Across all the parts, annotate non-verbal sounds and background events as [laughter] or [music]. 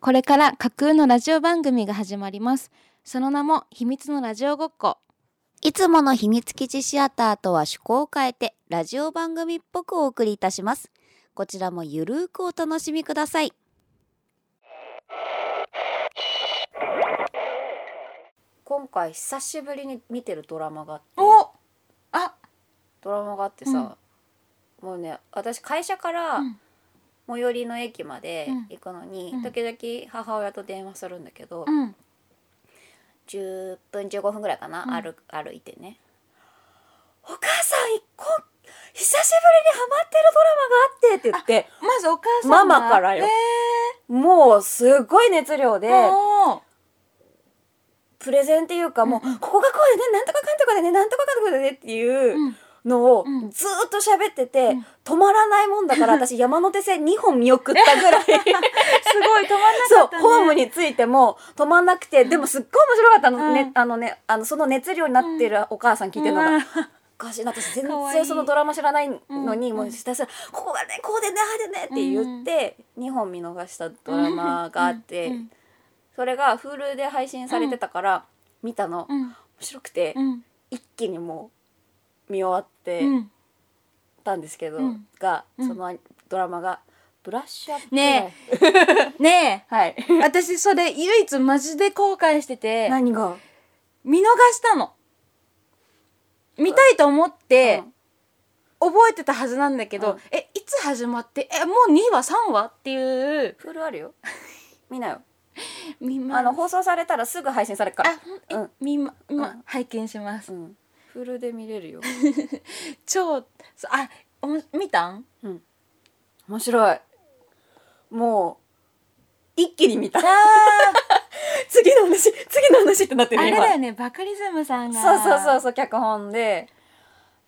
これから架空のラジオ番組が始まります。その名も秘密のラジオごっこ。いつもの秘密基地シアターとは趣向を変えてラジオ番組っぽくお送りいたします。こちらもゆるーくお楽しみください。今回久しぶりに見てるドラマがあっておあドラマがあってさ、もうね私会社からうん最寄りの駅までうん。行くのに、うん。時々母親と電話するんだけど、うん。10分15分ぐらいかな、うん。歩く歩いてね「お母さん一個久しぶりにハマってるドラマがあって」って言ってまずお母さんが？ママからよ。えもうすごい熱量でプレゼンっていうかもう、うん。ここがこうでねなんとかかんとかでねなんとかかんとかでねっていううんのをうん。ずーっと喋ってて、うん。止まらないもんだから [laughs] 私山手線2本見送ったぐらい。[laughs] すごい止まんなかったね。ホームについても止まんなくてでもすっごい面白かったの,、うん。ねあのねあのその熱量になってるお母さん聞いてるのが。うん。おかしい。な私全然そのドラマ知らないのに、うん。もうひたすら「ここがねこうでねああでね」って言って、2本見逃したドラマがあって、うん。それが Hulu で配信されてたから見たの、面うん。白くて、うん。一気にもう見終わってうん。たんですけど、うん。がうん。そのドラマが「ブラッシュアップ」ね [laughs] ねはい。え私それ唯一マジで後悔してて何が？見逃したの。見たいと思って覚えてたはずなんだけど、うん。えいつ始まってえもう2話3話っていう。フルあるよ。見なよ。見まあの放送されたらすぐ配信されるから。あほんえうん。見ま、今うん。拝見します、うんフルで見れるよ。[laughs] 超そあおも見たん？面白い。もう一気に見た。あ [laughs] 次の話次の話ってなってーあれだよねバカリズムさんが。そうそうそうそう脚本で。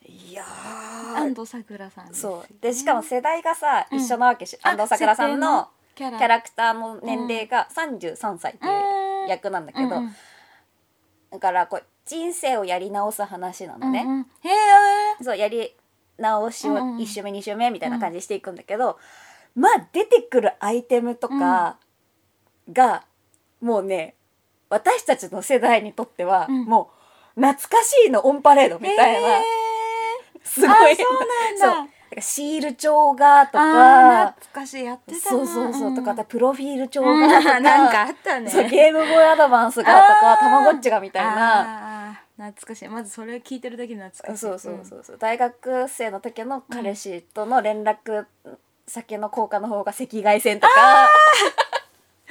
いやー。安藤サクラさんです。そう。でしかも世代がさ、うん。一緒なわけし安藤サクラさんのキャラ。クターの年齢が33歳っていううん。役なんだけど、うんうん。だからこう人生をやり直す話なのね、うんうん。へえそうやり直しをうんうん。1周目2周目みたいな感じでしていくんだけど、まあ出てくるアイテムとかが、もうね私たちの世代にとっては、うん。もう懐かしいのオンパレードみたいな、へすごい。あそうなんだ。シール帳がとあかー懐かしいやってたな。そうそうそう、とかプロフィール帳うんがとか、[laughs] なんかあったね。そうゲームボーイアドバンスがとかたまごっちがみたいな。懐かしい。まずそれを聞いてるだけで懐かしい。そうそうそうそう。大学生の時の彼氏との連絡先の効果の方が赤外線とか。うん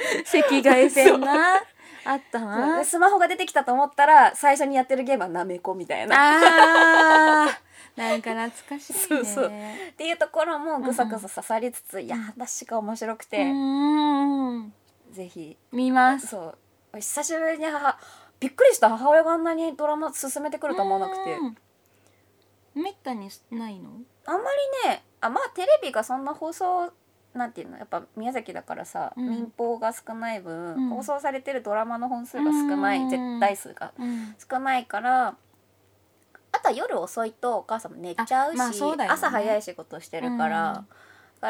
[laughs] 赤外線なあったな。でスマホが出てきたと思ったら最初にやってるゲームはなめこみたいな。あー！なんか懐かしいね。そうそう。っていうところもぐさぐさ刺さりつつ、いや話が面白くて、うん。ぜひ。見ます。そう。久しぶりに母びっくりした母親があんなにドラマ進めてくると思わなくて。うん。めったにないの？あんまりねあまあテレビがそんな放送なんていうの？やっぱ宮崎だからさ、うん。民放が少ない分、うん。放送されてるドラマの本数が少ない、うん。絶対数がうん。少ないからあとは夜遅いとお母さんも寝ちゃうし、あまあそうだよね。朝早い仕事してるから,、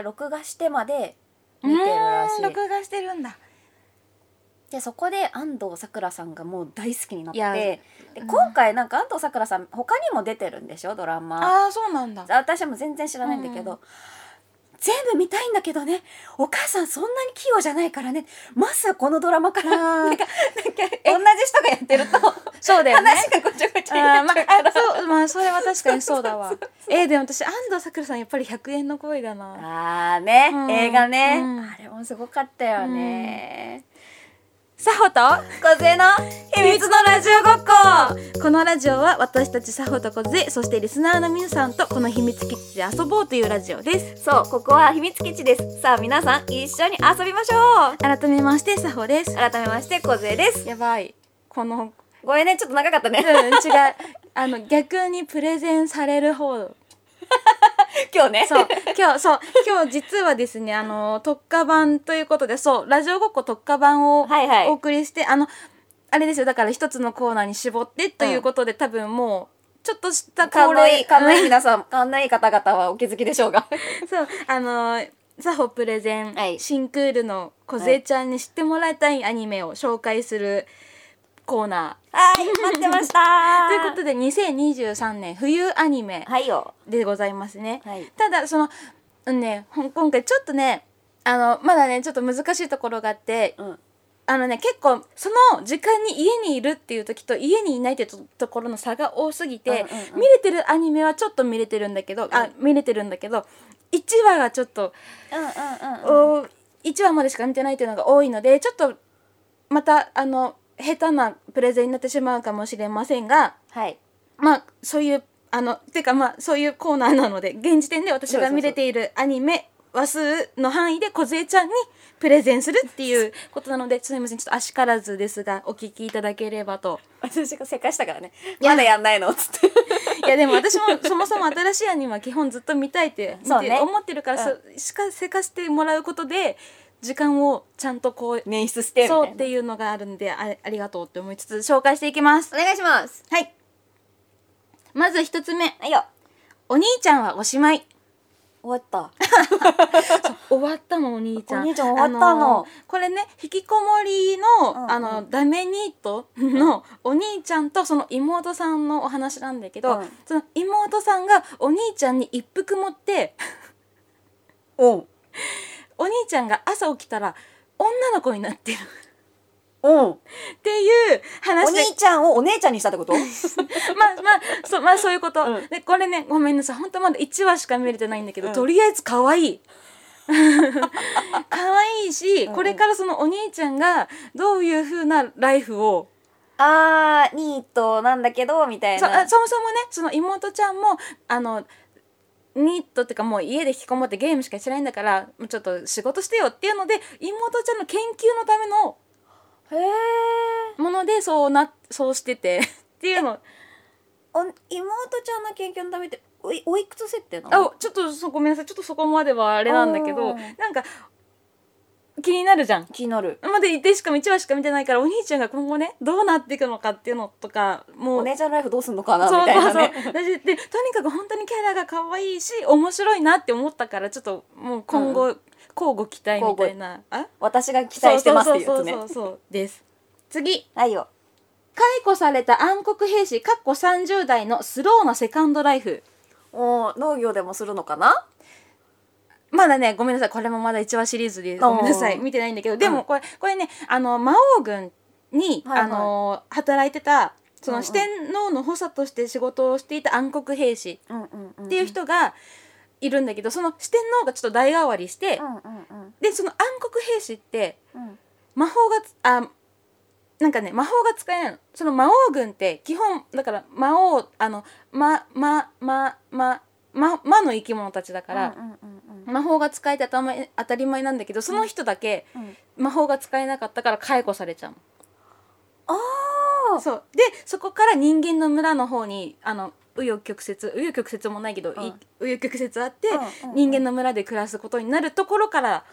録画してまで見てるらしい。うん録画してるんだでそこで安藤サクラさんがもう大好きになってでうん。今回なんか安藤サクラさん他にも出てるんでしょドラマ。ああそうなんだ。私も全然知らないんだけど、うん。全部見たいんだけどねお母さんそんなに器用じゃないからねまずはこのドラマからなんかなんか同じ人がやってると。[laughs] そうだよね。話がごちゃごちゃにあーまなっちゃうから、あそうまあそれは確かにそうだわ。えー、でも私安藤サクラさんやっぱり100円の声だな。あーね、うん。映画ね、うん。あれもすごかったよね、サホと小杖の秘密のラジオごっこ。このラジオは私たちサホとコゼそしてリスナーの皆さんとこの秘密基地で遊ぼうというラジオです。そうここは秘密基地です。さあ皆さん一緒に遊びましょう。改めましてサホです。改めまして小杖です。やばい。このうんごめんねちょっと長かったね。違う。あの逆にプレゼンされる方 [laughs] 今日ね。そう。今日そう。今日実はですねあの特化版ということでそう。ラジオごっこ特化版をはいはい。お送りして、あのあれですよ。だから一つのコーナーに絞ってということで、多分もうちょっとした勘のいい勘のいいうん。皆さん勘のいい方々はお気づきでしょうが。[laughs] そう。あのサホプレゼン、はい。新クールの梢ちゃんに知ってもらいたいアニメを紹介するコーナはい待ってました。ー。[laughs] ということで2023年冬アニメはいよ。でございますね。はい。ただそのうんね今回ちょっとねあのまだねちょっと難しいところがあってうん。あのね結構その時間に家にいるっていう時と家にいないっていうとところの差が多すぎて、うんうんうん。見れてるアニメはちょっと見れてるんだけど、あ見れてるんだけど1話がちょっと、うんうんうんお1話までしか見てないっていうのが多いのでちょっとまたあの下手なプレゼンになってしまうかもしれませんがはい。まあそういうあのてかまあそういうコーナーなので現時点で私が見れているアニメ話数の範囲で梢ちゃんにプレゼンするっていうことなのですみませんちょっとあしからずですがお聞きいただければと。私がせかしたからね。まだやんないのっつって。いやでも私もそもそも新しいアニメは基本ずっと見たいって思ってるから、そしかせかしてもらうことで時間をちゃんとこう捻出してそう。っていうのがあるんであありがとうって思いつつ紹介していきます。お願いします。はい。まず一つ目。はいよ。お兄ちゃんはおしまい。終わった。[laughs] 終わったのお兄ちゃん。お兄ちゃん終わったの。あこれね引きこもりの、うんうん。あのダメニートのお兄ちゃんとその妹さんのお話なんだけど、うん。その妹さんがお兄ちゃんに一服持っておう [laughs] お兄ちゃんが朝起きたら女の子になってる。おうっていうお話で。兄ちゃんをお姉ちゃんにしたってこと？[laughs] まあまあそうまあそういうこと、うん。でこれねごめんなさい。本当まだ1話しか見れてないんだけど、うん。とりあえず可愛い。[laughs] 可愛いし、うんうん。これからそのお兄ちゃんがどういう風なライフをあーニートなんだけどみたいな。そあそもそもねその妹ちゃんもあのニットっていうかもう家で引きこもってゲームしかしてないんだからもうちょっと仕事してよっていうので妹ちゃんの研究のためのものでそうなそうしてて [laughs] っていうの。妹ちゃんの研究のためっておいおいくつ設定なの？あちょっとそごめんなさい。ちょっとそこまではあれなんだけどなんか気になるじゃん。気になる。まででしかも1話しか見てないからお兄ちゃんが今後ねどうなっていくのかっていうのとかもうお姉ちゃんライフどうすんのかなみたいなそうねそう。私でとにかく本当にキャラが可愛いし面白いなって思ったからちょっともう今後、交互期待みたいな。あ？私が期待してますっていうやつね。そうそうそうです。次。はいよ。解雇された暗黒兵士かっこ30代のスローなセカンドライフ。お農業でもするのかな？まだねごめんなさい。これもまだ1話シリーズでごめんなさい。見てないんだけど。でもこれこれねあの魔王軍に、はいはい。あの働いてたその四天王の補佐として仕事をしていた暗黒兵士っていう人がいるんだけどその四天王がちょっと代替わりして、でその暗黒兵士ってうん。魔法がつあなんかね魔法が使えないの。その魔王軍って基本だから魔王あのままままま魔の生き物たちだから、うんうんうん魔法が使えて当たま当たり前なんだけどその人だけうん。魔法が使えなかったから解雇されちゃうの。ああそう。でそこから人間の村の方にあの紆余曲折紆余曲折もないけど、い紆余曲折あって、うんうんうん。人間の村で暮らすことになるところから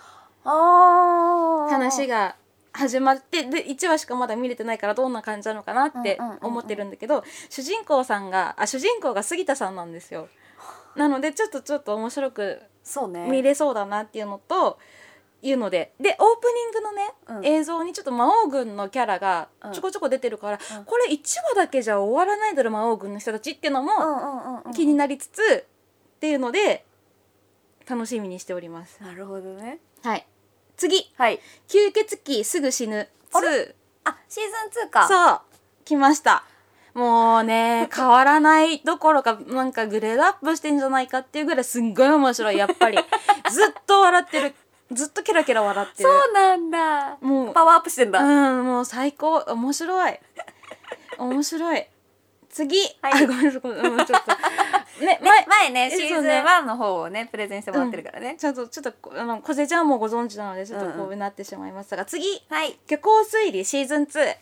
話が始まってで1話しかまだ見れてないからどんな感じなのかなってうんうんうんうん。思ってるんだけど主人公さんがあ主人公が杉田さんなんですよ。なのでちょっとちょっと面白くそうね。見れそうだなっていうのというので。でオープニングのね、うん。映像にちょっと魔王軍のキャラがちょこちょこ出てるから、うん。これ1話だけじゃ終わらないだろ魔王軍の人たちっていうのも気になりつつっていうので楽しみにしております。なるほどね。はい。次。はい。吸血鬼すぐ死ぬあ2あシーズン2か。そう。来ましたもうね変わらないどころかなんかグレードアップしてんじゃないかっていうぐらいすんごい面白いやっぱり。[laughs] ずっと笑ってる。ずっとケラケラ笑ってる。そうなんだ。もうパワーアップしてんだ、うんもう最高。面白い。面白い。次、はい。あごめんなさいごめんうんちょっと。ね前前ねえシーズンそうね1の方をねプレゼンしてもらってるからね、ちょっとちょっとあの小瀬ちゃんもご存知なのでちょっとうんうこうなってしまいましたが、次。はい。虚構推理シーズン2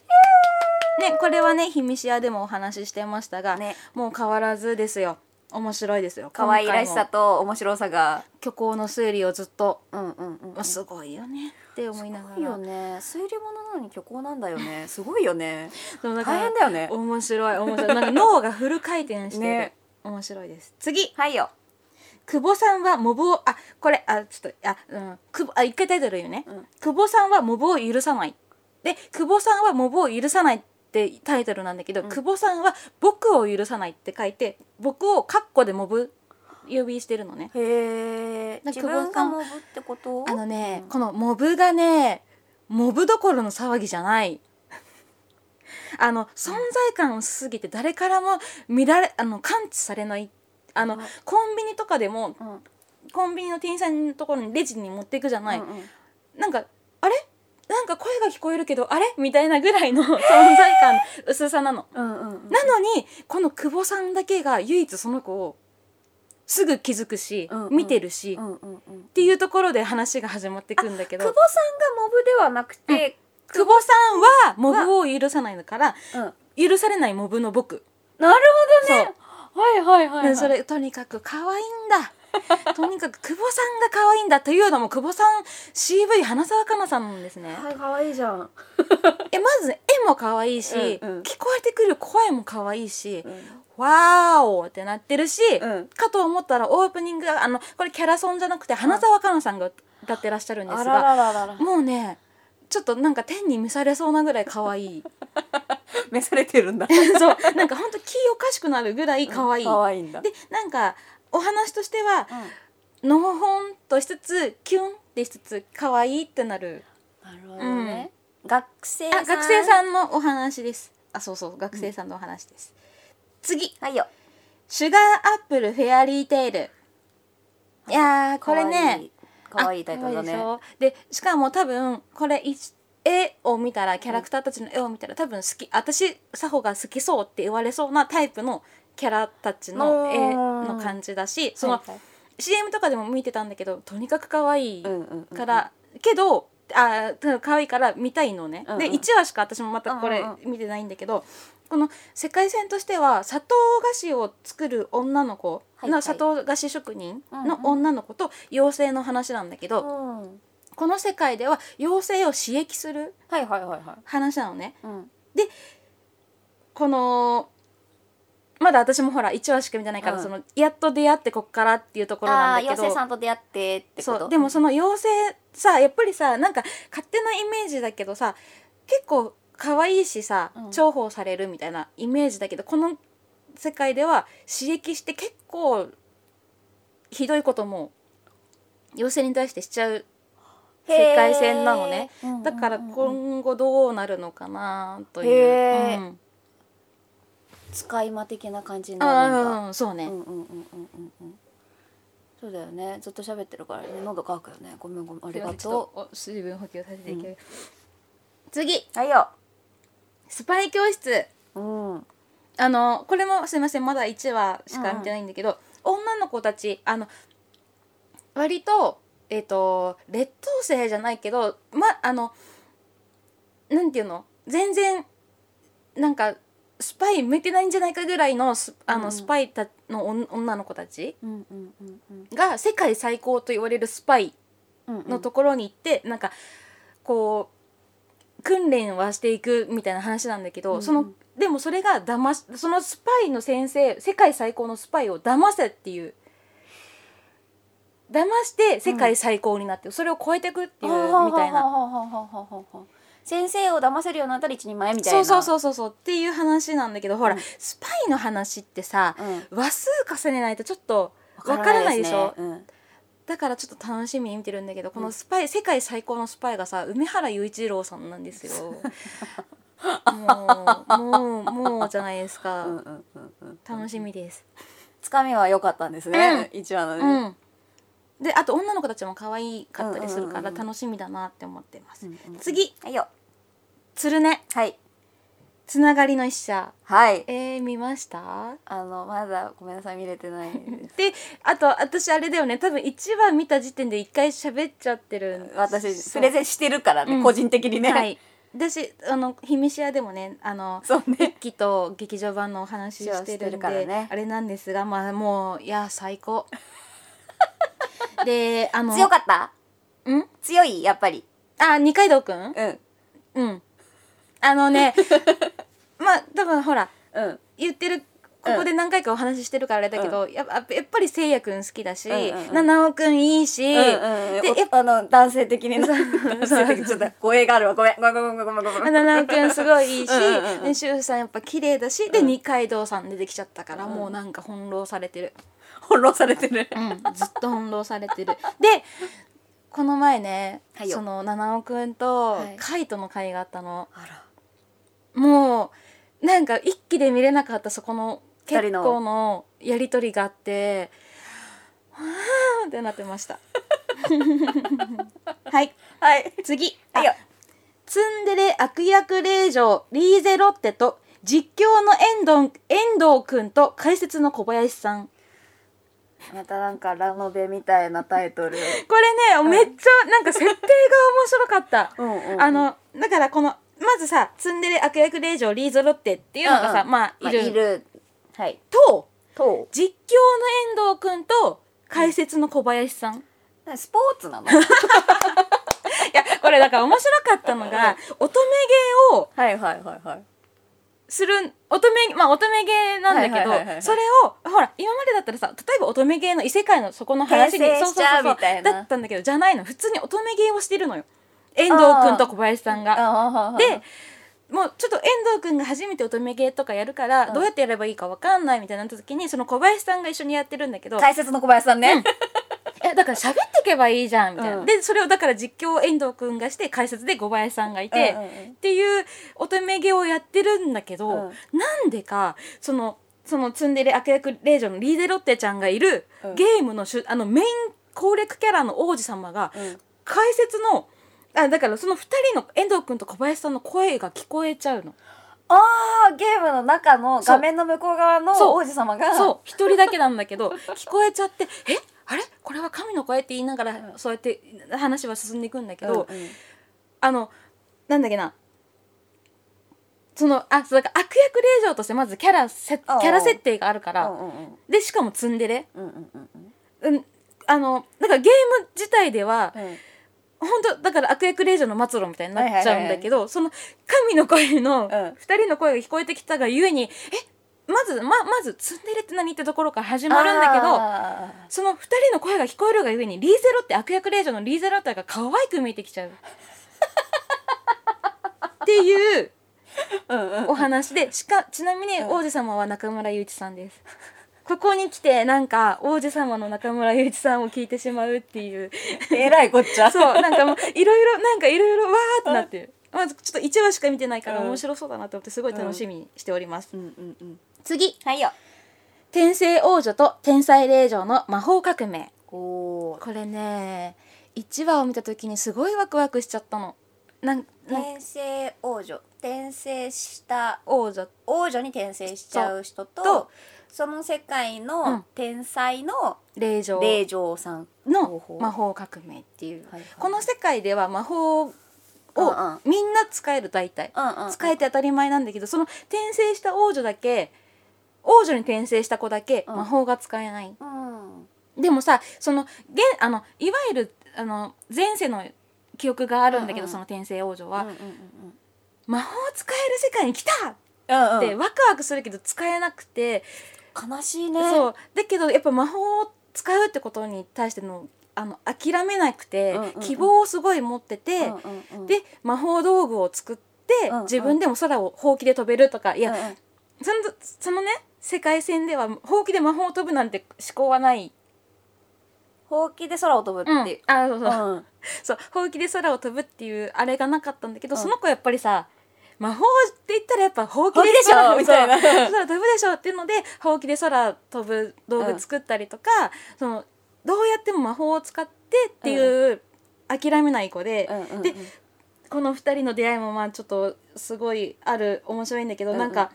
ねこれはね「ひみしや」でもお話ししてましたが、ね。もう変わらずですよ。面白いですよ。可愛らしさと面白さが。虚構の推理をずっと、うんうんうん、うん、すごいよね。って思いながいいよらね。推理物なのに虚構なんだよね。すごいよね。そうだから大変だよね。面白い面白い。なんか脳がフル回転してる、[laughs] ね。面白いです。次。はいよ。久保さんはモブをあこれあちょっとあうん。久保あ一回タイトル言うね、うん。久保さんはモブを許さない。で久保さんはモブを許さない。ってタイトルなんだけど、久保さんは僕を許さないって書いて僕をカッコでモブ呼びしてるのね。へえだ自久保さん分がモブってこと？あのね、うん。このモブがねモブどころの騒ぎじゃない。[laughs] あの存在感薄すぎて誰からも見られあの感知されない。あの、うん。コンビニとかでもうん。コンビニの店員さんのところにレジに持っていくじゃない、うんうん。なんかなんか声が聞こえるけどあれ？みたいなぐらいの [laughs] 存在感薄さなの。うんうんうん。なのにこの久保さんだけが唯一その子をすぐ気づくし、うんうん。見てるし、っうんうんうん。ていうところで話が始まってくんだけど。久保さんがモブではなくて、久保さんはモブを許さないからうん、許されないモブの僕。なるほどね。はいはいはい、はい、それとにかく可愛いんだ [laughs] とにかく久保さんが可愛いんだというのも久保さん CV 花澤香菜さんなんですね。はい可愛いじゃん、[laughs] えまず絵も可愛いし、うんうん。聞こえてくる声も可愛いし、うん。わーおってなってるし、うん。かと思ったらオープニングがあのこれキャラソンじゃなくて花澤香菜さんが歌ってらっしゃるんですあが、もうねちょっとなんか天に召されそうなぐらい可愛い。[laughs] 召されてるんだ。そう。なんかほんと気おかしくなるぐらい可愛い、可愛いんだ。でなんかお話としてはのほほんとしつつキュンってしつつ可愛いってなる。なるほどね、学生さん。あ学生さんのお話です。あそうそう学生さんのお話です、次。はいよ。シュガーアップルフェアリーテイル。いやーこれね可愛い。タイトルだね。でしかも多分これい絵を見たらキャラクターたちの絵を見たら多分好き私サホが好きそうって言われそうなタイプのキャラたちの絵の感じだしそのはい。はい CM とかでも見てたんだけどとにかく可愛いうんうんうんから、けどあー可愛いから見たいのね、うんうん。で1話しか私もまたこれうんうん見てないんだけど、この世界線としては砂糖菓子を作る女の子はいはい。の砂糖菓子職人のうんうん。女の子と妖精の話なんだけど、うん。この世界では妖精を刺激するはいはいはいはい。話なのね。うん。このまだ私もほら1話しか見てないから、うん。そのやっと出会ってこっからっていうところあなんだけど。あ妖精さんと出会ってってそう。でもその妖精さやっぱりさなんか勝手なイメージだけどさ結構可愛いしさうん。重宝されるみたいなイメージだけど、この世界では刺激して結構ひどいことも妖精に対してしちゃう世界線なのね。だから今後どうなるのかなという、うん使い魔的な感じになるんだああそうね、うんうんうんうんうん。うんそうだよね。ずっと喋ってるからね。喉乾くよね。ごめんごめん。ありがととお水分補給させていただき次うはいよ。スパイ教室。うん。あのこれもすいません。まだ1話しか見てないんだけど、女の子たちあの割とえっ、と劣等生じゃないけどまあのなんていうの？全然なんかスパイ向いてないんじゃないかぐらいのスあの、うん。スパイたの女女の子たちが世界最高と言われるスパイのところに行って、なんかこう訓練はしていくみたいな話なんだけど、そのでもそれが騙しそのスパイの先生世界最高のスパイを騙せっていう騙して世界最高になって、それを超えていくっていうみたいな。な先生を騙せるようになったら一人前みたいな。そうそうそうそうそうっていう話なんだけどほら、うん。スパイの話ってさ、うん。話数重ねないとちょっとわからないでしょ？すね。だからちょっと楽しみに見てるんだけどこのスパイ、世界最高のスパイがさ梅原雄一郎さんなんですよ。[laughs] もうもうもうじゃないですか、うんうんうんうん。うん楽しみです。つかみは良かったんですね一話のうねん。であと女の子たちも可愛かったりするからうんうんうんうん楽しみだなって思ってます、うんうん。次。はいよ鶴音はい。つながりの一社。はい。えー、見ました？あのまだごめんなさい見れてないで [laughs] あと私あれだよね。多分1話見た時点で1回喋っちゃってるん。私プレゼンしてるからね、うん。個人的にね、はい。私あのひみしやでもねあのそうね。一期と劇場版のお話ししてるるんでからね。あれなんですがまあもういや最高。[laughs] であの強かった？ん？強い？やっぱり。あ二階堂くん？うん。うんあのね [laughs] まあ多分ほらうん。言ってるここで何回かお話ししてるからあれだけど、やっぱやっぱりせいやくん好きだし、うんうんうん。七尾くんいいし、うんうんでやっおあの男性的にな男性ちょっと語弊があるわ。ごめん。ごめんごめんごめんごめん。ごめん七尾くんすごいいいしうんうんさんやっぱ綺麗だしでうん。二階堂さん出てきちゃったから、うん。もうなんか翻弄されてる、翻弄されてる。うん、ずっと翻弄されてる。でこの前ね、はいよ。その七尾くんとはい。カイトの会があったの、あらもうなんか一気で見れなかったそこの結構のやり取りがあってはーってなってました。[laughs] はい。はい。次。はいよ。ツンデレ悪役令嬢リーゼロッテと実況の遠藤遠藤くんと解説の小林さん。またなんかラノベみたいなタイトル。これね、めっちゃなんか設定が面白かった。うん。あのだからこのまずさツンデレ悪役令嬢リーゼロッテっていうのがさ、うんうん。まあまあいる,、いる。はい。とと。実況の遠藤くんと解説の小林さん、いスポーツなの。[laughs] やこれだから面白かったのが乙女芸をはいはいはいはい。する乙女まあ乙女芸なんだけど、それをほら今までだったらさ例えば乙女芸の異世界のそこの話に転生しちゃうみたいな。だったんだけどじゃないの。普通に乙女芸をしてるのよ遠藤くんと小林さんが。あでもうちょっと遠藤くんが初めて乙女芸とかやるから、うん。どうやってやればいいかわかんないみたいになった時にその小林さんが一緒にやってるんだけど、解説の小林さんね、えだから喋っていけばいいじゃんみたいな、うん。でそれをだから実況を遠藤くんがして解説で小林さんがいて、っていう乙女芸をやってるんだけど、うん。なんでかそのそのツンデレ悪役令嬢のリーゼロッテちゃんがいるうん。ゲームのしゅあのメイン攻略キャラの王子様がうん。解説のあだからその2人の遠藤くんと小林さんの声が聞こえちゃうの。あーゲームの中の画面の向こう側の王子様が。そう。一人だけなんだけど聞こえちゃって「[laughs] え？あれ？これは神の声?」って言いながらうん。そうやって話は進んでいくんだけど、うんうん。あのなんだっけな。そのあそうだから悪役令嬢としてまずキャラせキああャラ設定があるから、うんうんうん。でしかもツンデレ、うんうんうんうん。うん、あのだからゲーム自体ではうん本当だから悪役令嬢の末路みたいになっちゃうんだけど、その神の声のうん。2人の声が聞こえてきたがゆえに、えまずままずツンデレって何ってところから始まるんだけどあその2人の声が聞こえるがゆえにリーゼロって悪役令嬢のリーゼロってが可愛く見えてきちゃう。[laughs] っていうお話でしかちなみに王子様は中村雄一さんです。ここに来てなんか王子様の中村雄一さんを聞いてしまうっていう。えらいこっちゃ。[laughs] そうなんかもういろいろなんかいろいろわーってなって。るまずちょっと1話しか見てないからうん。面白そうだなと思ってすごい楽しみにしております、うん。うんうん次。はいよ。天聖王女と天才令嬢の魔法革命。おー。これね1話を見た時にすごいワクワクしちゃったの。なん転生王女。転生した。王女。王女に転生しちゃう人ととその世界うん。の天才の令嬢霊嬢さんの法。魔法革命っていう、はいはい。この世界では魔法をうんうん。みんな使える大体、うんうん使えて当たり前なんだけどその転生した王女だけ王女に転生した子だけうん。魔法が使えない、うん。でもさその現あのいわゆるあの前世の記憶があるんだけど、うんうん。その転生王女は、うんうん魔法使える世界に来たうんうん。ってワクワクするけど使えなくて、悲しいね。そう。だけどやっぱ魔法を使うってことに対してのあの諦めなくて、うんうんうん。希望をすごい持ってて、うんうんうん。で魔法道具を作って、うんうん。自分でも空をほうきで飛べるとかいや、うんうん。そのそのね世界線ではほうきで魔法を飛ぶなんて思考はない、ほうきで空を飛ぶうんっていう、あそうそう,、うん。そう。ほうきで空を飛ぶっていうあれがなかったんだけど、うん。その子やっぱりさ魔法って言ったらやっぱほうきでしょ。空みたいな。空飛ぶでしょっていうのでほうきで空飛ぶ道具作ったりとか、そのどうやっても魔法を使ってっていう、諦めない子で、うんうんうんでこの2人の出会いもまあちょっとすごいある面白いんだけど、うんうん。なんか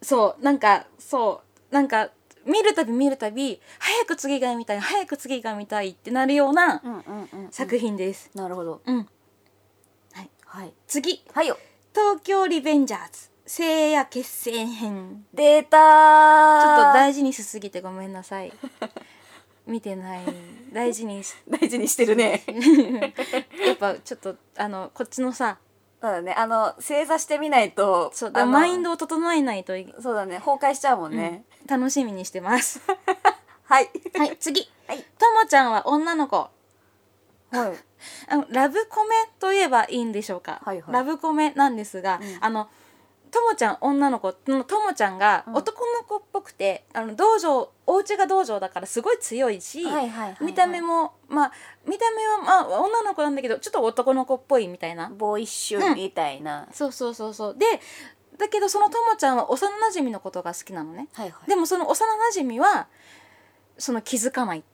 そうなんかそうなんか見るたび見るたび早く次が見たい早く次が見たいってなるようなうんうんうんうん。作品です。なるほど。うん、はい。次。はいよ。東京リベンジャーズ。聖夜決戦編。出たちょーっと大事にしすぎてごめんなさい。[laughs] 見てない。大事にし [laughs] 大事にしてるね。[laughs] やっぱちょっとあのこっちのさ。そうだね。あの正座してみないとそうだマインドを整えないといそうだね。崩壊しちゃうもんね、楽しみにしてます。はい。はい次。はい。ともちゃんは女の子。はいあのラブコメといえばいいんでしょうか、はいはい。ラブコメなんですが、うん。あのともちゃん女の子のともちゃんがうん。男の子っぽくて、あの道場お家が道場だからすごい強いし、はいはいはいはい。見た目もまあ見た目はまあ女の子なんだけどちょっと男の子っぽいみたいな。ボーイッシュみたいな、そうそうそうそう。でだけどそのともちゃんは幼馴染のことが好きなのね。はいはい。でもその幼馴染はその気づかないあ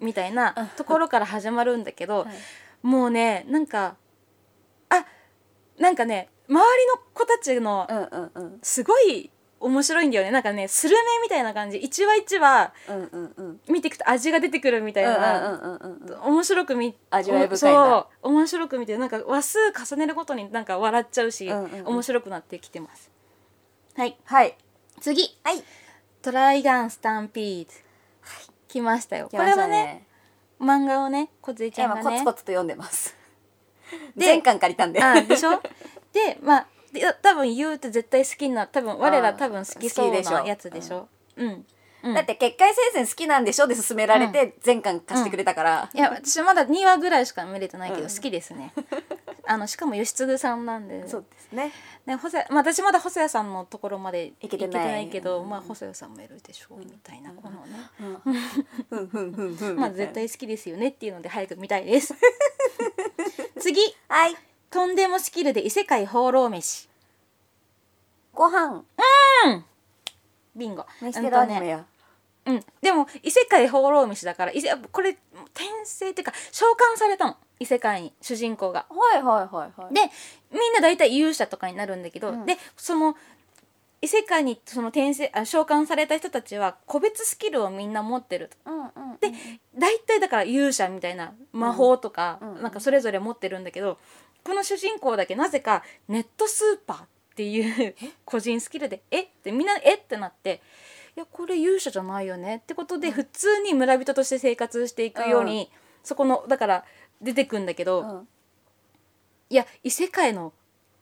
みたいなところから始まるんだけど、はい。もうねなんかあなんかね周りの子たちのすごい面白いんだよね。なんかねスルメみたいな感じ。一話一話見ていくと味が出てくるみたいな、面白く見味わい深いな面白く見てなんか話数重ねるごとになんか笑っちゃうし、うんうんうん。面白くなってきてます。はい。はい。次。はい。トライガンスタンピード、来ましたよ。これはね漫画をねこずえちゃんが今コツねコツと読んでます。で全巻借りたんで。あでしょ？でまあで多分言うと絶対好きな多分我ら多分好きそう好きでしょ。なやつでしょ？うん、うん、だって結界戦線好きなんでしょ？で勧められて全巻貸してくれたから、いや私まだ2話ぐらいしか見れてないけどうん。好きですね、あのしかも吉嗣さんなんで。そうですね。ね、細谷まあ、私まだ細谷さんのところまで行けてない。けど、うん。まあ細谷さんもいるでしょうみたいな。このね、まあ絶対好きですよねっていうので早く見たいです。[laughs] 次。はい。とんでもスキルで異世界放浪飯。ご飯。ビンゴ。飯テロアニメや、うん、でも異世界放浪飯だから異世これ転生っていうか召喚されたの異世界に主人公が。はいはいはいはいでみんな大体勇者とかになるんだけど、うんでその異世界にその転生あ召喚された人たちは個別スキルをみんな持ってると。うんうんで大体だから勇者みたいな魔法とか、うんうんなんかそれぞれ持ってるんだけどこの主人公だけなぜかネットスーパーっていう個人スキルで「え？っ?」てみんな「え？っ?」てなって。いやこれ勇者じゃないよねってことで普通に村人として生活していくように、そこのだから出てくんだけど、うん。いや異世界の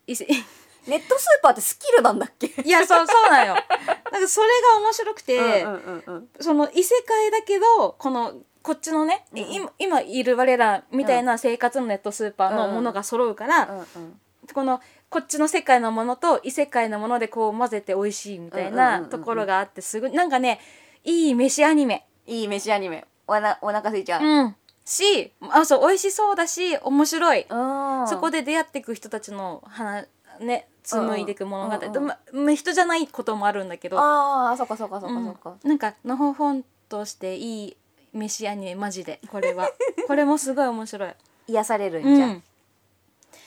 異世 [laughs] ネットスーパーってスキルなんだっけ？いやそうそうなんよ。[laughs] なんかそれが面白くて、うんうんうんその異世界だけどこのこっちのね、うん今今いる我らみたいな生活のネットスーパーのものが揃うから、うんうんこのこっちの世界のものと異世界のものでこう混ぜて美味しいみたいうんうんうんうん。なところがあってすごいなんかねいい飯アニメ。いい飯アニメ。おなお腹空いちゃう、うん、しあそう美味しそうだし面白い。うん。そこで出会っていく人たちの話ね紡いでいく物語、うんうんまま人じゃないこともあるんだけど、ああそっかそっかそっかそっか、うん。なんかのほほんとしていい飯アニメマジで。これは。[laughs] これもすごい面白い。癒されるんじゃ、うん、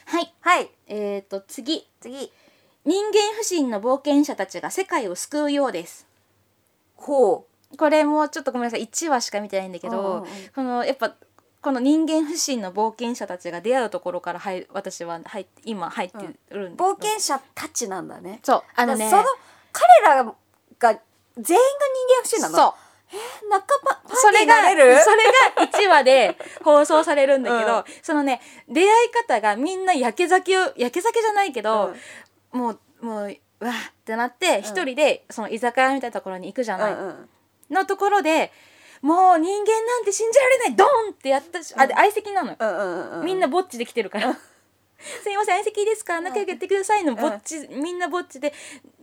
はい。はい。えー、と次。次。人間不信の冒険者たちが世界を救うようです。ほこれもちょっとごめんなさい。1話しか見てないんだけど、このやっぱこの人間不信の冒険者たちが出会うところから入私は入今入ってるんだけうど、冒険者たちなんだね。そう。あのねその彼らが全員が人間不信なの？そう。仲間パーティーそれが [laughs] それが1話で放送されるんだけど、うん。そのね出会い方がみんなやけ酒をやけ酒じゃないけど、もうもううわーってなって一人でその居酒屋みたいなところに行くじゃない、うんうん。のところでもう人間なんて信じられない。ドンってやったし、あで相席なのよ、うんうんうんみんなぼっちで来てるから。すいません相席いいですか？仲良くやってくださいのんぼっち、みんなぼっちで。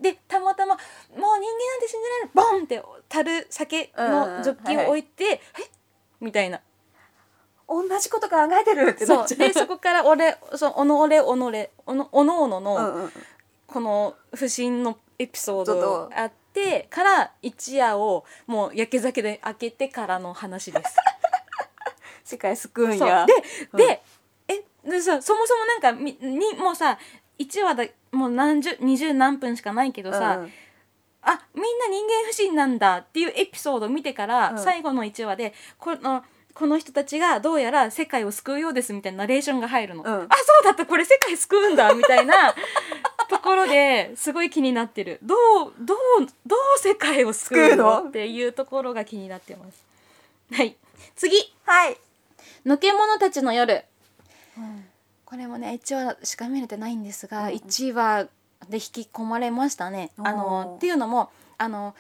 でたまたま「もう人間なんて信じられない」ボンって樽酒のジョッキを置いて「え？みたいな。同じこと考えてるってなっちゃう。でそこから俺そのおの俺おのれおのおのおのの、うんうん。この不審のエピソーちょっドと。あってから一夜をもう焼け酒で開けてからの話です。[laughs] 世界救うんそう。やで、でえでさそもそもなんかみにもうさ1話だもう何十二十何分しかないけどさ、うん。うんあみんな人間不信なんだっていうエピソードを見てから、うん。最後の1話でこのこの人たちがどうやら世界を救うようですみたいなナレーションが入るの、うん。あそうだった。これ世界救うんだみたいな [laughs] ところですごい気になってる。どうどうどう世界を救うの？の？っていうところが気になってます。はい。次。はい、のけ者たちの夜。これもね1話しか見れてないんですが、うんうん1話で引き込まれましたね。あのっていうのもあの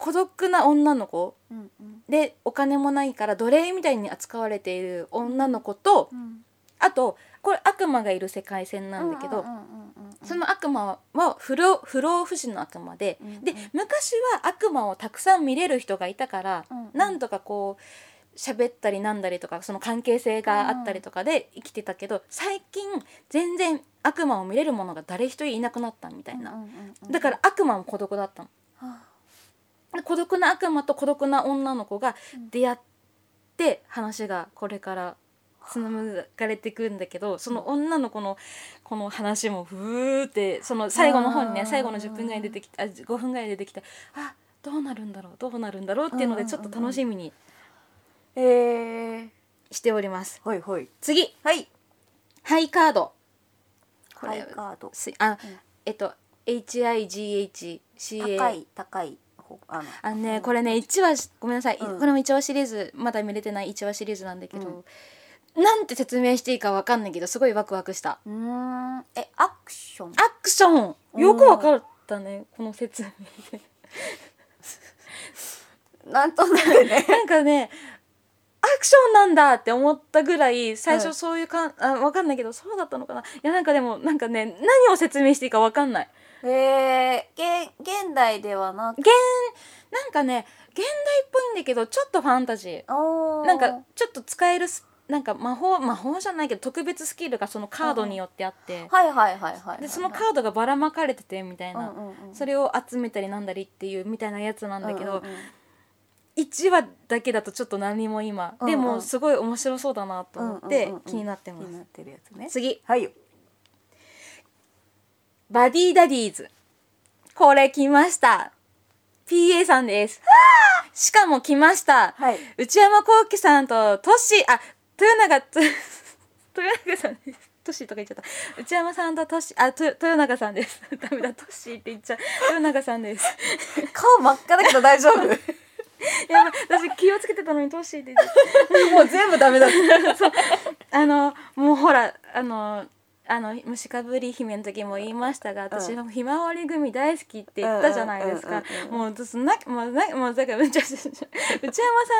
孤独な女の子うんうん。でお金もないから奴隷みたいに扱われている女の子とうん。あとこれ悪魔がいる世界線なんだけど、うんうんうんうんその悪魔は不老不老不死の悪魔で、うんうん。で昔は悪魔をたくさん見れる人がいたから、うんうん。なんとかこう喋ったりなんだりとかその関係性があったりとかで生きてたけど最近全然悪魔を見れるものが誰一人いなくなったみたいな、うんうんうん。だから悪魔も孤独だったの。孤独な悪魔と孤独な女の子が出会って話がこれから紡がれていくんだけどその女の子のこの話もふーってその最後の方にね最後の10分ぐらい出てきてあ5分ぐらい出てきてあどうなるんだろうどうなるんだろうっていうのでちょっと楽しみにえー、しております。ほいほい。次。はい。ハイカード。こハれイカード。すあ、うん。えっと HIGHCA 高い高い。ほあのねこれね1話ごめんなさい、うん。これも1話シリーズまだ見れてない1話シリーズなんだけど、なんて説明していいかわかんないけどすごいワクワクした。うーん。えアクション？アクション。よくわかったねこの説明。で [laughs] なんとなくね。[laughs] なんかねアクションなんだって思ったぐらい最初うんそういうかん、あわかんないけどそうだったのかな。いやなんかでもなんかね何を説明していいかわかんないえー、げ現代ではなく？現なんかね現代っぽいんだけどちょっとファンタジー。なんかちょっと使えるスなんか魔法魔法じゃないけど特別スキルがそのカードによってあって、はいはいはいはいはいでそのカードがばらまかれててみたいな、うんうんうんそれを集めたりなんだりっていうみたいなやつなんだけど、うんうんうん。1話だけだとちょっと何も今、うんうん。でもすごい面白そうだなと思ってうんうんうんうん気になってます、気になってるやつね。次。はい。よバディダディーズ。これ来ました。PA さんです。しかも来ました、はい。内山幸輝さんとトッシーあ豊永つ [laughs] 豊永さんです。トッシーとか言っちゃった。内山さんとトッシーあと豊永さんです。[laughs] ダメだ。トッシーって言っちゃう。豊永さんです。顔真っ赤だけど大丈夫？[laughs] やばい。私気をつけてたのにトッシーって言っちゃっもう全部ダメだた。あのもうほらあのあの虫かぶり姫の時も言いましたが私はひまわり組大好きって言ったじゃないですか。もう私なもうなもうだから内山さ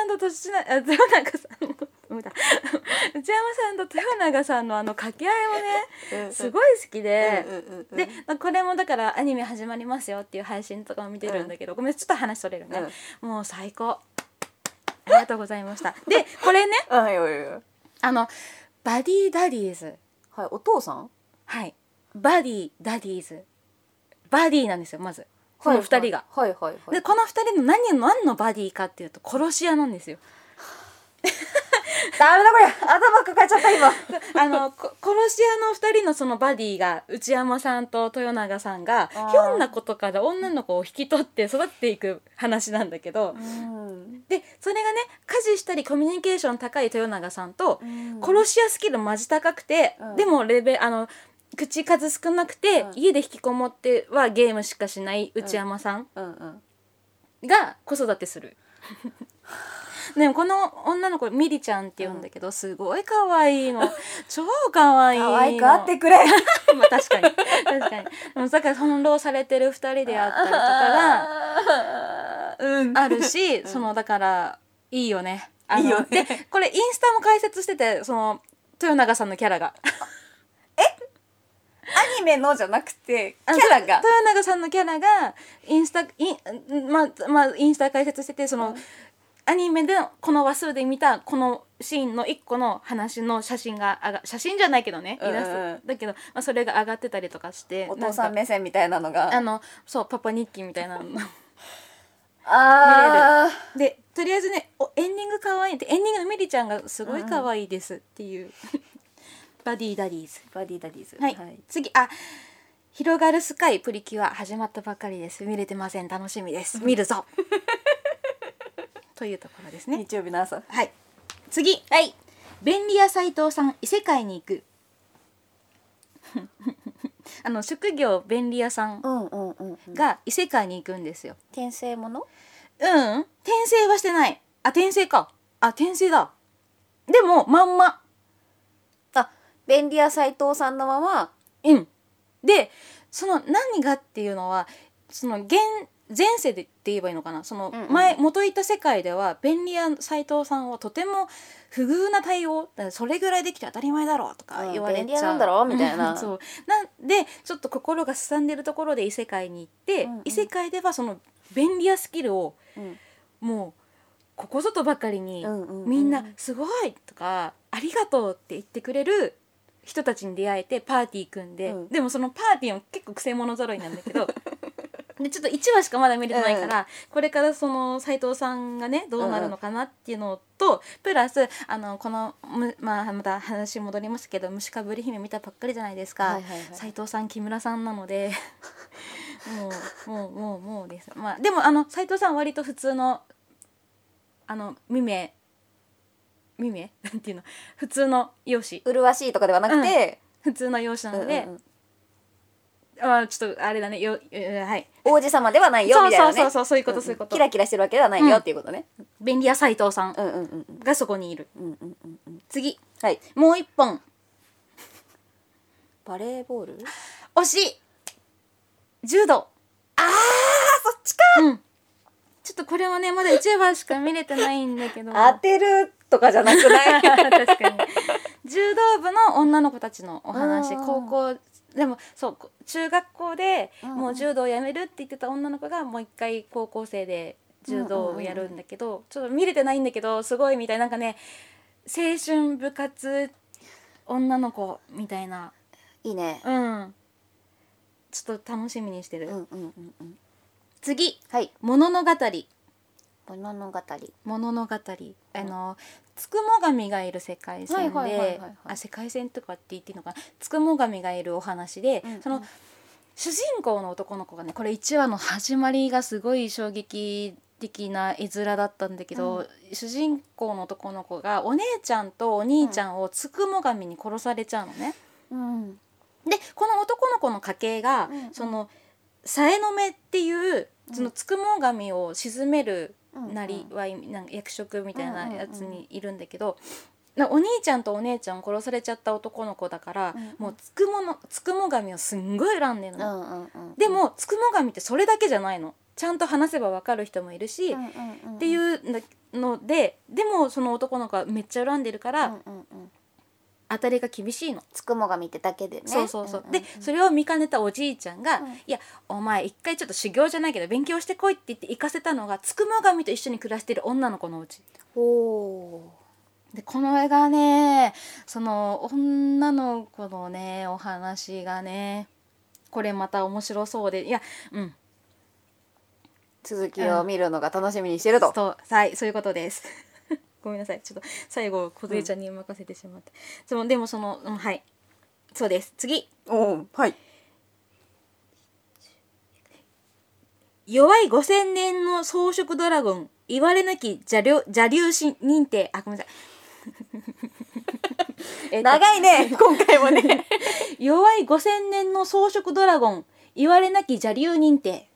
んと年なあ豊永さん内山さんと豊永さんのあの掛け合いもねすごい好きで、でこれもだからアニメ始まりますよっていう配信とかも見てるんだけど、ごめんちょっと話それるね、もう最高ありがとうございましたでこれねあのバディダディーズはいお父さん？はい。バディダディーズ。バディなんですよまず。この二人が、はいはいはい。でこの二人の何の何のバディかっていうと殺し屋なんですよダメだこれ頭抱えちゃった今。あのこ殺し屋の二人のそのバディが内山さんと豊永さんがひょんなことから女の子を引き取って育っていく話なんだけど、うん。でそれがね家事したりコミュニケーション高い豊永さんと、うん。殺し屋スキルマジ高くて、うん。でもレベあの口数少なくて、うん。家で引きこもってはゲームしかしない内山さんが子育てする。でもこの女の子ミリちゃんって言うんだけど、すごい可愛いの。[laughs] 超可愛いの。可愛くあってくれ。[laughs] まあ確かに。確かに。でもだから翻弄されてる二人であったりとかがうん。あるし、そのだからいいよね。あのいいよね。でこれインスタも解説しててその豊永さんのキャラが。アニメのじゃなくてキャラが？豊永さんのキャラがインスタインまあまあインスタ解説しててその、アニメでこの話数で見たこのシーンの一個の話の写真が上が写真じゃないけどねイラスト、うん。うんだけど、まあ、それが上がってたりとかしてお父さん目線みたいなのが。あのそうパパ日記みたいなの [laughs] あでとりあえずねおエンディング可愛いでエンディングのミリちゃんがすごい可愛いですっていう、[laughs] バディダディーズ。バディダディーズ。はい、次あ広がるスカイプリキュア始まったばかりです。見れてません。楽しみです。見るぞ [laughs] というところですね。日曜日の朝。はい。次。はい。便利屋斎藤さん異世界に行く。[laughs] あの職業便利屋さんうんうんうんうん。が異世界に行くんですよ。転生もの？うん。転生はしてない。あ転生か。あ転生だ。でもまんま。あ便利屋斎藤さんのまま？うん、でその何がっていうのはその現前世でって言えばいいのかな？そのうんうん前、元いた世界では便利屋斎藤さんはとても不遇な対応。それぐらいできて当たり前だろうとかうん言われちゃう、便利屋なんだろみたいな。う [laughs] んそう。なんでちょっと心がすさんでるところで異世界に行って、うんうん。異世界ではその便利屋スキルをうん。もうここぞとばかりに、うんうんうん。みんな「すごい!」とか「ありがとう!」って言ってくれる人たちに出会えてパーティー組んで、うん。でもそのパーティーも結構くせ者揃いなんだけど [laughs] でちょっと1話しかまだ見れてないから、これからその斎藤さんがねどうなるのかなっていうのと、プラスあのこのむ、まあ、また話戻りますけど虫かぶり姫見たばっかりじゃないですか、はいはいはい。斉藤さん木村さんなので [laughs] もうもうもうもうですまあでもあの斉藤さんは割と普通のあの未明未明なんていうの？普通の容姿。麗しいとかではなくて、普通の容姿なので、うんうんうんああちょっとあれだね。よえはい。王子様ではないよみたいなね。そうそうそうそういうことんそういうこと。キラキラしてるわけではないよっていうことね、便利屋斉藤さんうん、うんうんうんがそこにいるうんうんうんうん次はい。もう一本。バレーボール？推し。柔道。あーそっちか。うん。ちょっとこれはねまだ1話しか見れてないんだけど。当てるとかじゃなくない？[laughs] 確かに。柔道部の女の子たちのお話。うん高校でもそうこ中学校でうんもう柔道をやめるって言ってた女の子がもう一回高校生で柔道をやるんだけど、ちょっと見れてないんだけどすごいみたいなんかね青春部活女の子みたいな。いいね。うん。ちょっと楽しみにしてる、うんうんうんうん。次。はい「物の語」物語物の語あのつくも神がいる世界線で世界線とかって言っていいのかな。つくも神がいるお話で、うんうん。その主人公の男の子がねこれ1話の始まりがすごい衝撃的な絵面だったんだけど、主人公の男の子がお姉ちゃんとお兄ちゃんをつくも神に殺されちゃうのね。うん。でこの男の子の家系が、うんうん。そのさえの目っていうそのつくも神を鎮めるうんなりわいなんか役職みたいなやつうんうん。にいるんだけど、なお兄ちゃんとお姉ちゃんを殺されちゃった男の子だから、うんうん。もうつくものつくも神をすんごい恨んでるうの、んうんうん。でもつくも神ってそれだけじゃないの。ちゃんと話せばわかる人もいるし、うんっうんうん。ていうのででもその男の子はめっちゃ恨んでるから、うんうんうん当たりが厳しいの。つくもが見てだけでね。そうそうそう、でそれを見かねたおじいちゃんが「うん。いやお前一回ちょっと修行じゃないけど勉強してこい」って言って行かせたのがつくも神と一緒に暮らしてる女の子のうち。おでこの絵がねその女の子のねお話がねこれまた面白そうでいやうん。続きを見るのが楽しみにしてると、そうはいそういうことですごめんなさい。ちょっと最後梢ちゃんに任せてしまって、そのでもその、うん、はい。そうです。次。おおはい。弱い5000年の草食ドラゴン言われなき邪竜邪竜神認定。あごめんなさい。[laughs] えっと長いね [laughs] 今回もね。[laughs] 弱い5000年の草食ドラゴン言われなき邪竜認定。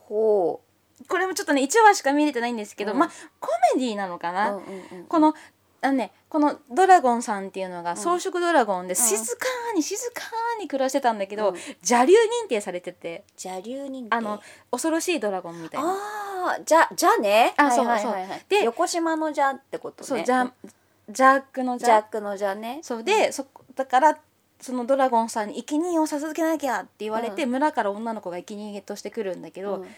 ほこれもちょっとね1話しか見れてないんですけど、うん。まあコメディなのかうな、このあのねこのドラゴンさんっていうのが草食ドラゴンで静かに静かに暮らしてたんだけど、うん。邪竜認定されてて。邪竜人あの恐ろしいドラゴンみたいな。ああじゃじゃね？あそうはいはいで横島のじゃってこと？ねそうジャジャックのジャジャックのじゃね。そうで、そこだからそのドラゴンさんに生贄を授けなきゃって言われて、う村から女の子が生贄としてくるんだけど、うん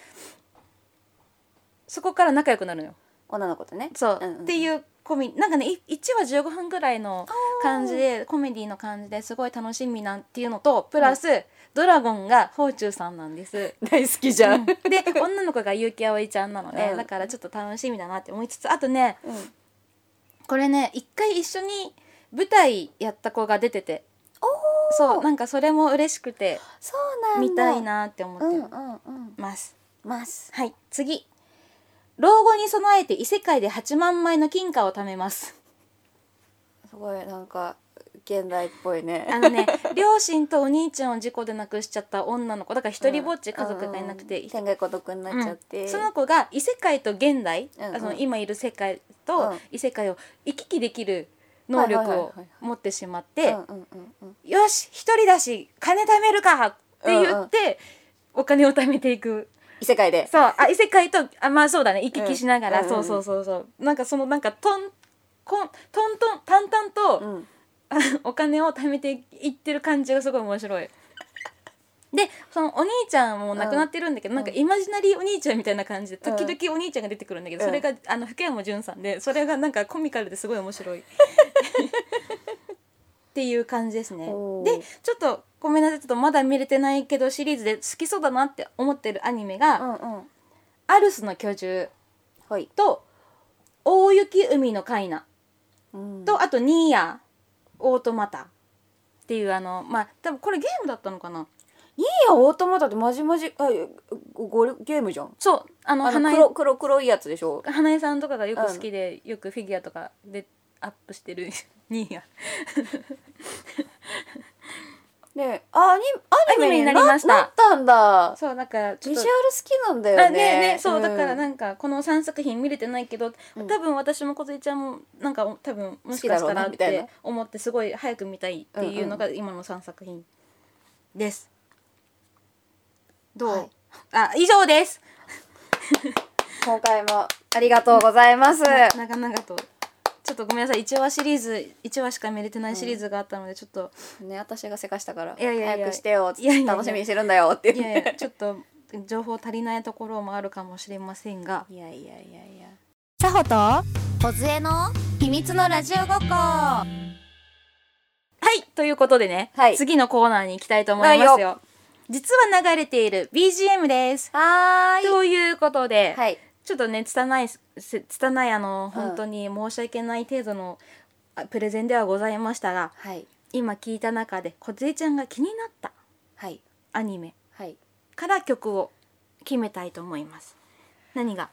そこから仲良くなるのよ。女の子とね。そう、んんっていうコミなんかねい1話15分ぐらいの感じでコメディの感じですごい楽しみなんていうのとプラス、ドラゴンが宝中さんなんです。[laughs] 大好きじゃん、で女の子が結城葵ちゃんなので、うん。だからちょっと楽しみだなって思いつつあとねうん。これね一回一緒に舞台やった子が出てて。そうなんかそれも嬉しくてそうなんだ。見たいなって思うんってうんうん。ます、ます。はい次老後に備えて異世界で8万枚の金貨を貯めます。すごいなんか現代っぽいね。あのね [laughs] 両親とお兄ちゃんを事故で亡くしちゃった女の子。だから一人ぼっち家族がいなくて、うん天涯孤独になっちゃって、その子が異世界と現代、うんうん。あの今いる世界とうん。異世界を行き来できる能力を持ってしまって、うんうんうんうん。よし一人だし金貯めるかって言って、お金を貯めていく異世界で。そう。あ異世界とあまあそうだね。行き来しながら、うん。そうそうそうそう。なんかそのなんかトンコントントン淡々と、うん。あお金を貯めていってる感じがすごい面白い。でそのお兄ちゃんも亡くなってるんだけど、なんかイマジナリーお兄ちゃんみたいな感じで時々お兄ちゃんが出てくるんだけど、うん。それがあの福山潤さんでそれがなんかコミカルですごい面白い。[laughs] っていう感じですね。でちょっとごめんなさいちょっとまだ見れてないけどシリーズで好きそうだなって思ってるアニメが「うんうん。アルスの居住はい」と「大雪海のカイナ」うん。とあと「ニーヤオートマタ」っていうあのまあ多分これゲームだったのかな。いいやオートマタってまじまじあごごゲームじゃん。そうあのあの黒黒黒いやつでしょ。花江さんとかがよく好きで、よくフィギュアとかでアップしてる。[laughs] ニーヤね [laughs] あアニアニメににななりました。なったんだ。そうだからビジュアル好きなんだよね。あねねそう、ん。だからなんかこの3作品見れてないけど、うん。多分私も梢ちゃんもなんか多分もしかしたらって思ってすごい早く見たいっていうのが今の3作品です。どう、はい。あ以上です。[laughs] 今回もありがとうございます。長々とちょっとごめんなさい。1話シリーズ1話しか見れてないシリーズがあったのでちょっと、ね私がせかしたからいやいやいや。早くしてよいやいやいや。楽しみにしてるんだよっていやいやちょっと情報足りないところもあるかもしれませんが。いやいやいやいや。さほと？は小杖の秘密のラジオごっこ。いということでね、はい。次のコーナーに行きたいと思いますはいよ。実は流れている BGM です。はーい。ということで、はいちょっとね拙いせ拙いあのうん本当に申し訳ない程度のあプレゼンではございましたがはい。今聞いた中で梢ちゃんが気になったはい。アニメはい。から曲を決めたいと思います。何が？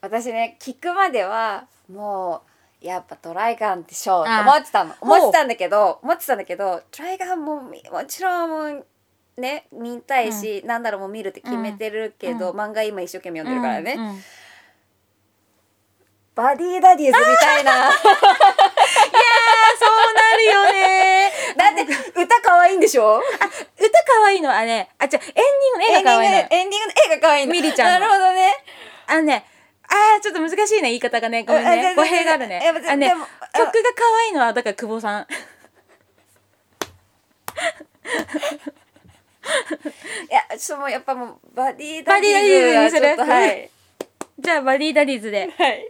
私ね聞くまではもうやっぱトライガンでしょうっ思ってたの。思ってたんだけど思ってたんだけどトライガンもみもちろんもうね見たいし、なんだろうもう見るって決めてるけど、うん。漫画今一生懸命読んでるからね、うんうんバディダディーズみたいな。[laughs] だそうなるよね。[laughs] って歌可愛いんでしょ？歌可愛いのはねあじゃエンディングの絵が可愛いのよ。エンディングの絵が可愛いの。ミリちゃんの。なるほどね。あのねあーちょっと難しいね言い方がね。ごめんね。語弊があるね。あのね曲が可愛いのはだから久保さん。い [laughs] [laughs] やちょっともうやっぱもうバディダディーズにする。ズはい。[laughs] じゃあバディダディーズで。はい。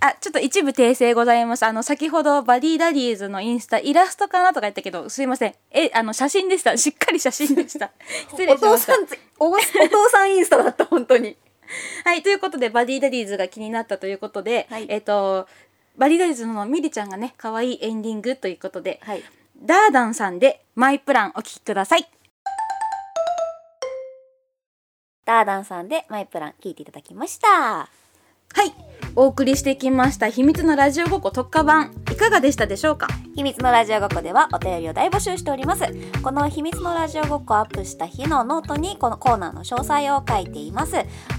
あちょっと一部訂正ございます。あの先ほどバディダディーズのインスタイラストかなとか言ったけどすいません。えあの写真でした。[laughs] しっかり写真でした。失礼おしましたつおお父さんインスタだった本当に。はいということでバディダディーズが気になったということで、はい。えっ、とバディダディーズのミリちゃんがね可愛いエンディングということで、はい。ダーダンさんでマイプランお聞きくださいダーダンさんでマイプラン聞いていただきました。はい。お送りしてきました秘密のラジオごっこ特化版。いかがでしたでしょうか？秘密のラジオごっこではお便りを大募集しております。この秘密のラジオごっこをアップした日のノートにこのコーナーの詳細を書いています。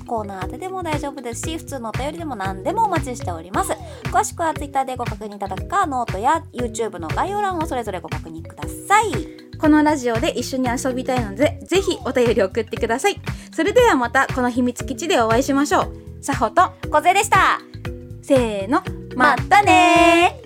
コーナー宛てでも大丈夫ですし普通のお便りでも何でもお待ちしております。詳しくは Twitter でご確認いただくかノートや YouTube の概要欄をそれぞれご確認くださいこのラジオで一緒に遊びたいのでぜひお便り送ってください。それではまたこの秘密基地でお会いしましょう。さほと小勢でした。せーのまたね。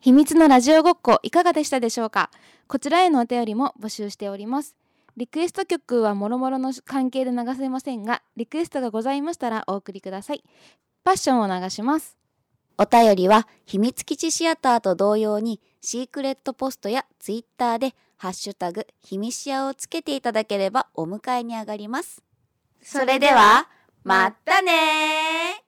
秘密のラジオごっこいかがでしたでしょうか？こちらへのお便りも募集しておりますリクエスト曲はもろもろの関係で流せませんがリクエストがございましたらお送りください。パッションを流します。お便りは秘密基地シアターと同様にシークレットポストやツイッターでハッシュタグ秘密シアをつけていただければお迎えに上がります。それでは、またね